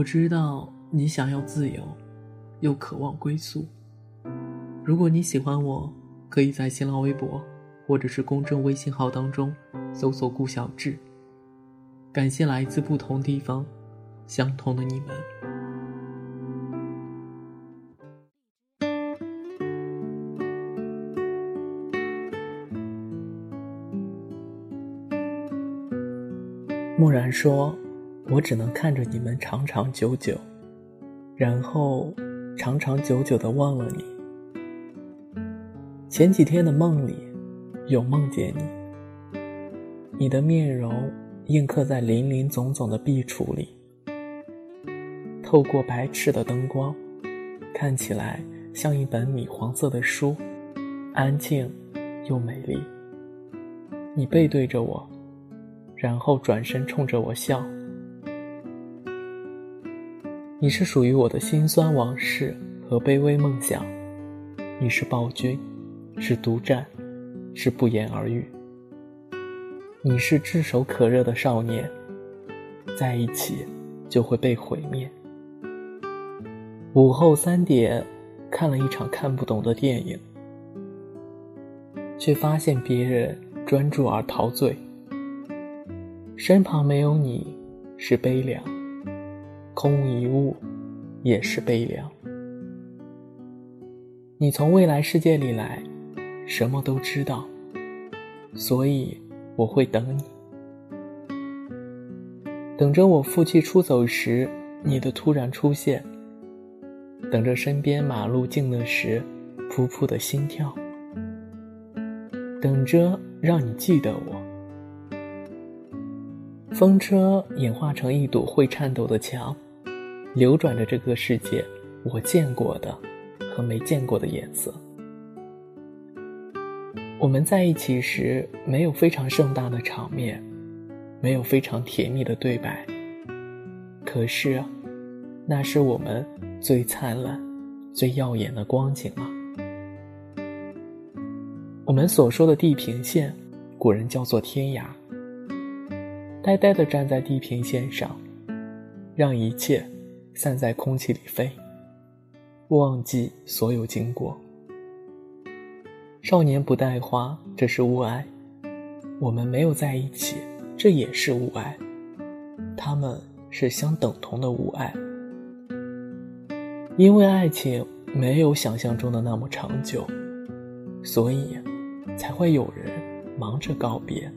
我知道你想要自由，又渴望归宿。如果你喜欢我，可以在新浪微博或者是公众微信号当中搜索“顾小志”。感谢来自不同地方、相同的你们。木然说：“我只能看着你们长长久久，然后长长久久的忘了你。前几天的梦里，有梦见你，你的面容。”印刻在林林总总的壁橱里，透过白炽的灯光，看起来像一本米黄色的书，安静又美丽。你背对着我，然后转身冲着我笑。你是属于我的辛酸往事和卑微梦想，你是暴君，是独占，是不言而喻。你是炙手可热的少年，在一起就会被毁灭。午后三点，看了一场看不懂的电影，却发现别人专注而陶醉。身旁没有你，是悲凉；空无一物，也是悲凉。你从未来世界里来，什么都知道，所以。我会等你，等着我负气出走时你的突然出现，等着身边马路静了时噗噗的心跳，等着让你记得我。风车演化成一堵会颤抖的墙，流转着这个世界我见过的和没见过的颜色。我们在一起时，没有非常盛大的场面，没有非常甜蜜的对白。可是，那是我们最灿烂、最耀眼的光景啊！我们所说的地平线，古人叫做天涯。呆呆地站在地平线上，让一切散在空气里飞，忘记所有经过。少年不带花，这是物哀；我们没有在一起，这也是物哀。他们是相等同的物哀，因为爱情没有想象中的那么长久，所以才会有人忙着告别。